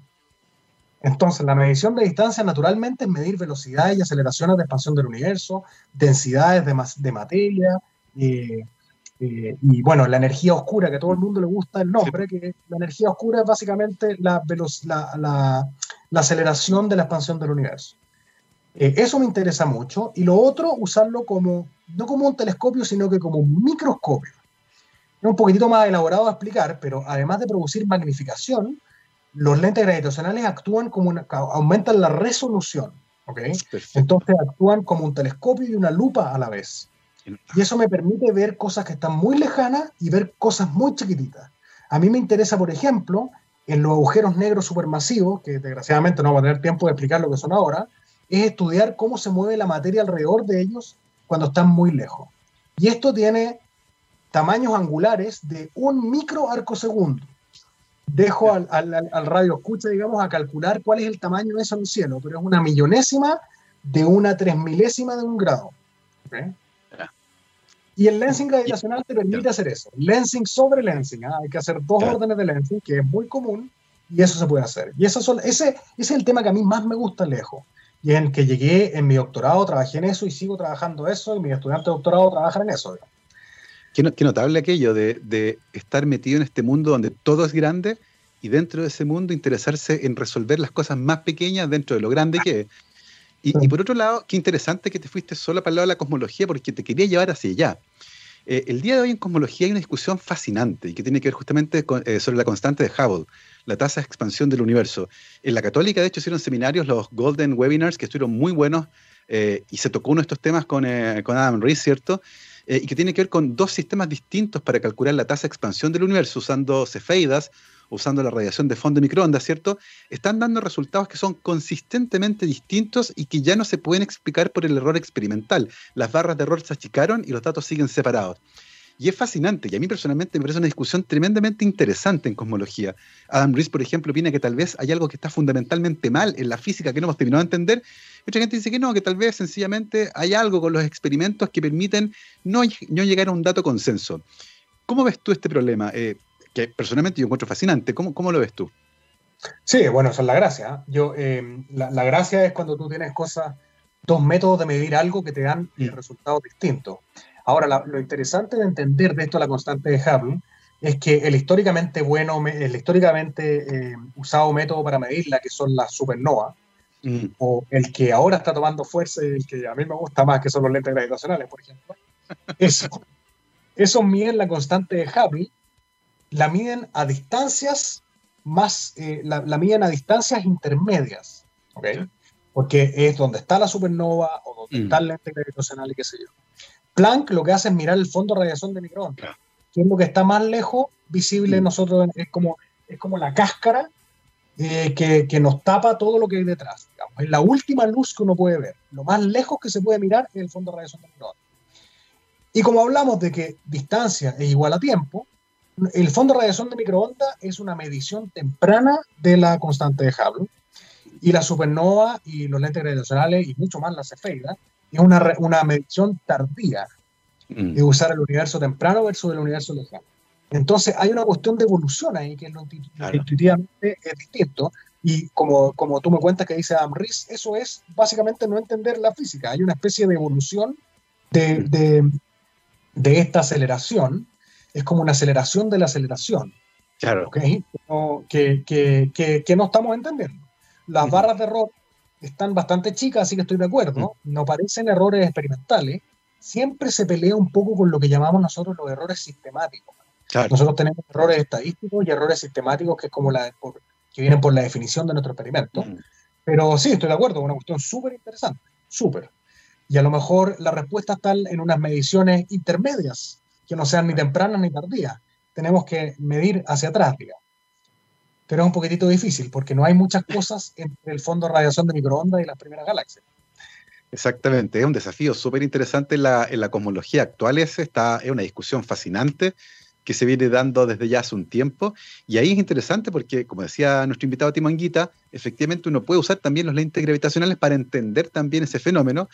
Entonces, la medición de distancia naturalmente es medir velocidades y aceleraciones de expansión del universo, densidades de, de materia, eh, eh, y bueno, la energía oscura, que a todo el mundo le gusta el nombre, que la energía oscura es básicamente la, la, la aceleración de la expansión del universo. Eh, eso me interesa mucho. Y lo otro, usarlo como, no como un telescopio, sino que como un microscopio. Es un poquitito más elaborado a explicar, pero además de producir magnificación, los lentes gravitacionales actúan como una, aumentan la resolución, ¿ok? Entonces actúan como un telescopio y una lupa a la vez. Y eso me permite ver cosas que están muy lejanas y ver cosas muy chiquititas. A mí me interesa, por ejemplo, en los agujeros negros supermasivos, que desgraciadamente no vamos a tener tiempo de explicar lo que son ahora, es estudiar cómo se mueve la materia alrededor de ellos cuando están muy lejos. Y esto tiene tamaños angulares de un micro arco segundo dejo al, radio escucha, digamos, a calcular cuál es el tamaño de eso en el cielo, pero es una millonésima de una tres milésima de un grado. Y el lensing gravitacional te permite hacer eso. Lensing sobre lensing. ¿ah? Hay que hacer dos órdenes de lensing, que es muy común, y eso se puede hacer. Y eso son, ese, ese es el tema que a mí más me gusta lejos. Y en que llegué en mi doctorado, trabajé en eso y sigo trabajando eso, y mis estudiantes de doctorado trabajan en eso. Qué, notable aquello de, estar metido en este mundo donde todo es grande y dentro de ese mundo interesarse en resolver las cosas más pequeñas dentro de lo grande que es. Y, por otro lado, qué interesante que te fuiste solo para el lado de la cosmología porque te quería llevar hacia allá. Eh, el día de hoy en cosmología hay una discusión fascinante y que tiene que ver justamente eh, sobre la constante de Hubble, la tasa de expansión del universo. En la católica, de hecho, hicieron seminarios, los Golden Webinars, que estuvieron muy buenos eh, y se tocó uno de estos temas con, con Adam Rees, ¿cierto? Y que tiene que ver con dos sistemas distintos para calcular la tasa de expansión del universo, usando cefeidas, usando la radiación de fondo de microondas, ¿cierto? Están dando resultados que son consistentemente distintos y que ya no se pueden explicar por el error experimental. Las barras de error se achicaron y los datos siguen separados. Y es fascinante, y a mí personalmente me parece una discusión tremendamente interesante en cosmología. Adam Rees, por ejemplo, opina que tal vez hay algo que está fundamentalmente mal en la física que no hemos terminado de entender. Otra gente dice que no, que tal vez sencillamente hay algo con los experimentos que permiten no, no llegar a un dato consenso. ¿Cómo ves tú este problema? Eh, que personalmente yo encuentro fascinante. ¿Cómo, ¿Cómo lo ves tú? Sí, bueno, esa es la gracia. ¿eh? Yo, eh, la, la, gracia es cuando tú tienes cosas, dos métodos de medir algo que te dan mm. resultados distintos. Ahora, lo interesante de entender de esto la constante de Hubble es que el históricamente bueno, el históricamente eh, usado método para medirla, que son las supernovas, mm. o el que ahora está tomando fuerza y el que a mí me gusta más, que son los lentes gravitacionales, por ejemplo, (laughs) eso, eso miden la constante de Hubble, la miden a distancias más, eh, la, miden a distancias intermedias, ¿ok? Porque es donde está la supernova o donde mm. está el lente gravitacional y qué sé yo. Planck lo que hace es mirar el fondo de radiación de microondas, que es lo que está más lejos visible mm. nosotros, es como, es como la cáscara eh, que, que, nos tapa todo lo que hay detrás. Es la última luz que uno puede ver. Lo más lejos que se puede mirar es el fondo de radiación de microondas. Y como hablamos de que distancia es igual a tiempo, el fondo de radiación de microondas es una medición temprana de la constante de Hubble. Y la supernova y los lentes gravitacionales y mucho más las cefeidas es una, una medición tardía mm. de usar el universo temprano versus el universo lejano. Entonces hay una cuestión de evolución ahí que es lo intuitivamente es distinto. Y como, como tú me cuentas que dice Adam eso es básicamente no entender la física. Hay una especie de evolución de, mm. de, de esta aceleración. Es como una aceleración de la aceleración. Claro. ¿okay? Que, que, que, que, no estamos entendiendo. Las barras de error están bastante chicas, así que estoy de acuerdo, no parecen errores experimentales, siempre se pelea un poco con lo que llamamos nosotros los errores sistemáticos. Nosotros tenemos errores estadísticos y errores sistemáticos que es como la que vienen por la definición de nuestro experimento. Pero sí, estoy de acuerdo, una cuestión súper interesante, súper. Y a lo mejor la respuesta está en unas mediciones intermedias, que no sean ni tempranas ni tardías. Tenemos que medir hacia atrás, digamos pero es un poquitito difícil porque no hay muchas cosas entre el fondo de radiación de microondas y las primeras galaxias. Exactamente, es un desafío súper interesante en la, en la, cosmología actual. Es, está, es una discusión fascinante que se viene dando desde ya hace un tiempo. Y ahí es interesante porque, como decía nuestro invitado Timonguita, efectivamente uno puede usar también los lentes gravitacionales para entender también ese fenómeno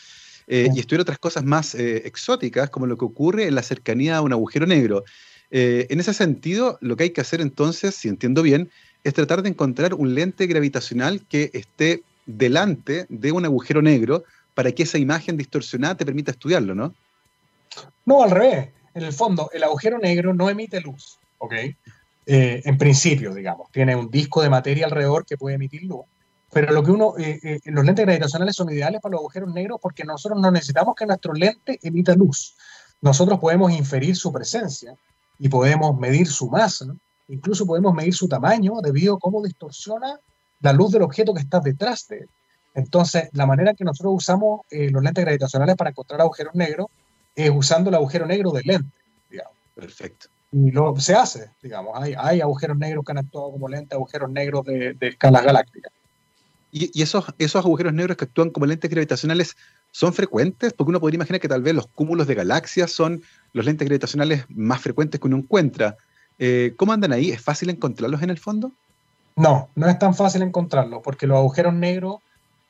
eh, y estudiar otras cosas más eh, exóticas, como lo que ocurre en la cercanía a un agujero negro. Eh, en ese sentido, lo que hay que hacer entonces, si entiendo bien, es tratar de encontrar un lente gravitacional que esté delante de un agujero negro para que esa imagen distorsionada te permita estudiarlo, ¿no? No, al revés. En el fondo, el agujero negro no emite luz, ¿ok? Eh, en principio, digamos, tiene un disco de materia alrededor que puede emitir luz. Pero lo que uno, eh, eh, los lentes gravitacionales son ideales para los agujeros negros porque nosotros no necesitamos que nuestro lente emita luz. Nosotros podemos inferir su presencia y podemos medir su masa Incluso podemos medir su tamaño debido a cómo distorsiona la luz del objeto que está detrás de él. Entonces, la manera que nosotros usamos eh, los lentes gravitacionales para encontrar agujeros negros es usando el agujero negro del lente, digamos. Perfecto. Y lo, se hace, digamos. Hay, hay agujeros negros que han actuado como lentes, agujeros negros de, de escalas galácticas. ¿Y, esos, esos agujeros negros que actúan como lentes gravitacionales son frecuentes? Porque uno podría imaginar que tal vez los cúmulos de galaxias son los lentes gravitacionales más frecuentes que uno encuentra. Eh, ¿Cómo andan ahí? ¿Es fácil encontrarlos en el fondo? No, no es tan fácil encontrarlos, porque los agujeros negros,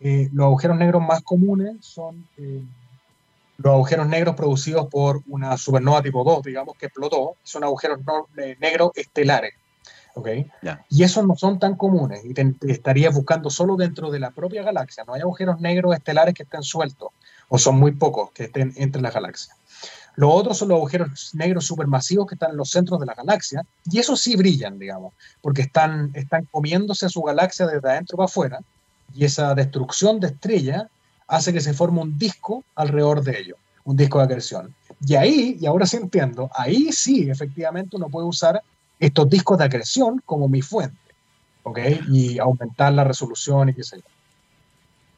eh, los agujeros negros más comunes son eh, los agujeros negros producidos por una supernova tipo 2, digamos, que explotó, son agujeros negros estelares. ¿Okay? Y esos no son tan comunes y te, estarías buscando solo dentro de la propia galaxia. No hay agujeros negros estelares que estén sueltos o son muy pocos que estén entre las galaxias. Los otros son los agujeros negros supermasivos que están en los centros de la galaxia, y esos sí brillan, digamos, porque están, están comiéndose a su galaxia desde adentro para afuera, y esa destrucción de estrella hace que se forme un disco alrededor de ellos, un disco de acreción. Y ahí, y ahora sí entiendo, ahí sí, efectivamente, uno puede usar estos discos de acreción como mi fuente, ¿ok? Y aumentar la resolución y qué sé yo.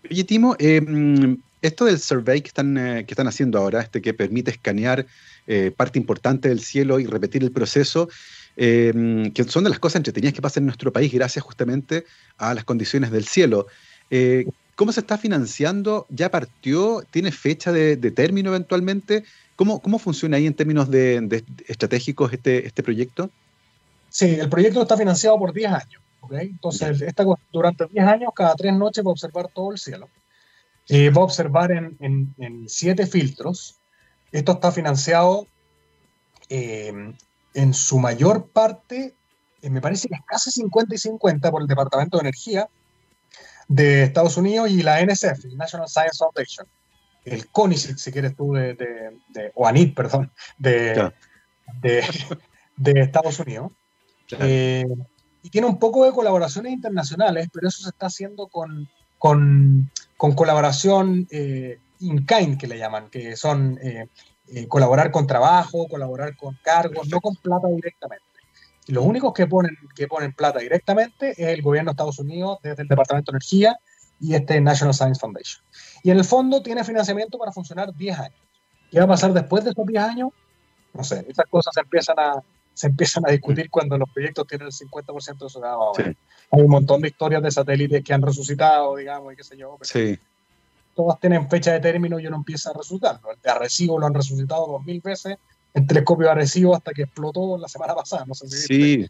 Oye, Timo, eh, esto del survey que están, eh, que están haciendo ahora, este que permite escanear eh, parte importante del cielo y repetir el proceso, em, que son de las cosas entretenidas que pasan en nuestro país gracias justamente a las condiciones del cielo. ¿Cómo se está financiando? ¿Ya partió? ¿Tiene fecha de, término eventualmente? ¿Cómo, ¿Cómo funciona ahí en términos de, estratégicos este, este proyecto? Sí, el proyecto está financiado por 10 años. ¿okay? Entonces, esta, durante 10 años, cada tres noches va a observar todo el cielo. Eh, va a observar en, en, siete filtros. Esto está financiado eh, en su mayor parte, eh, me parece que es casi 50 y 50 por el Departamento de Energía de Estados Unidos y la NSF, National Science Foundation el CONICET, si quieres tú, de, de, o ANIT, perdón, de, de, Estados Unidos. Eh, y tiene un poco de colaboraciones internacionales, pero eso se está haciendo con, con, con colaboración eh, in-kind, que le llaman, que son eh, colaborar con trabajo, colaborar con cargos, no con plata directamente. Y los únicos que ponen, que ponen plata directamente es el gobierno de Estados Unidos desde el Departamento de Energía y este National Science Foundation. Y en el fondo tiene financiamiento para funcionar 10 años. ¿Qué va a pasar después de esos 10 años? No sé, esas cosas empiezan a, se empiezan a discutir cuando los proyectos tienen el 50% de su edad. Hay un montón de historias de satélites que han resucitado, digamos, y qué sé yo. Sí. Todas tienen fecha de término y uno empieza a resucitar. El de Arecibo lo han resucitado dos mil veces, el telescopio de Arecibo hasta que explotó la semana (laughs) pasada. No sé si sí,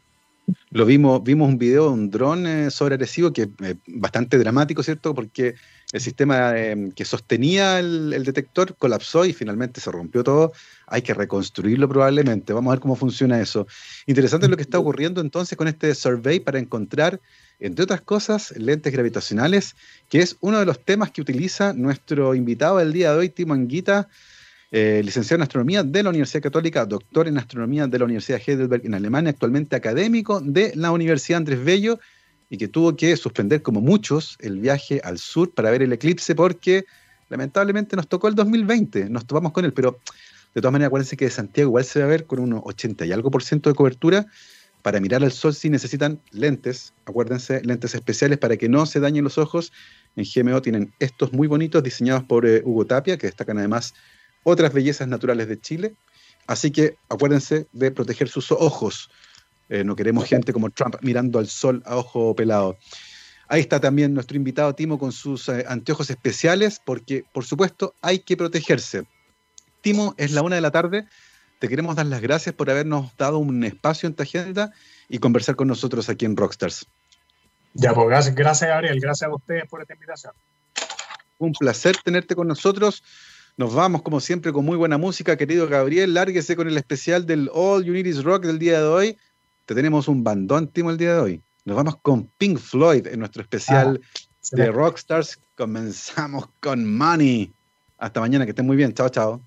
lo vimos, vimos un video de un dron eh, sobre Arecibo que es eh, bastante dramático, ¿cierto? Porque el sistema eh, que sostenía el, detector colapsó y finalmente se rompió todo. Hay que reconstruirlo probablemente. Vamos a ver cómo funciona eso. Interesante lo que está ocurriendo entonces con este survey para encontrar, entre otras cosas, lentes gravitacionales, que es uno de los temas que utiliza nuestro invitado del día de hoy, Timo Anguita, eh, licenciado en Astronomía de la Universidad Católica, doctor en Astronomía de la Universidad Heidelberg en Alemania, actualmente académico de la Universidad Andrés Bello y que tuvo que suspender, como muchos, el viaje al sur para ver el eclipse porque lamentablemente nos tocó el 2020, nos topamos con él, pero de todas maneras acuérdense que de Santiago igual se va a ver con unos 80 y algo por ciento de cobertura. Para mirar al sol sí necesitan lentes, acuérdense, lentes especiales para que no se dañen los ojos. En GMO tienen estos muy bonitos diseñados por eh, Hugo Tapia, que destacan además otras bellezas naturales de Chile. Así que acuérdense de proteger sus ojos. Eh, no queremos gente como Trump mirando al sol a ojo pelado. Ahí está también nuestro invitado Timo con sus eh, anteojos especiales, porque por supuesto hay que protegerse. Timo, es la una de la tarde. Te queremos dar las gracias por habernos dado un espacio en tu agenda y conversar con nosotros aquí en Rockstars. Ya, pues gracias, gracias Gabriel, gracias a ustedes por esta invitación. Un placer tenerte con nosotros. Nos vamos, como siempre, con muy buena música, querido Gabriel. Lárguese con el especial del All Unities Rock del día de hoy. Te tenemos un bandón, Timo, el día de hoy. Nos vamos con Pink Floyd en nuestro especial ah, de Rockstars. Comenzamos con Money. Hasta mañana, que estén muy bien. Chao, chao.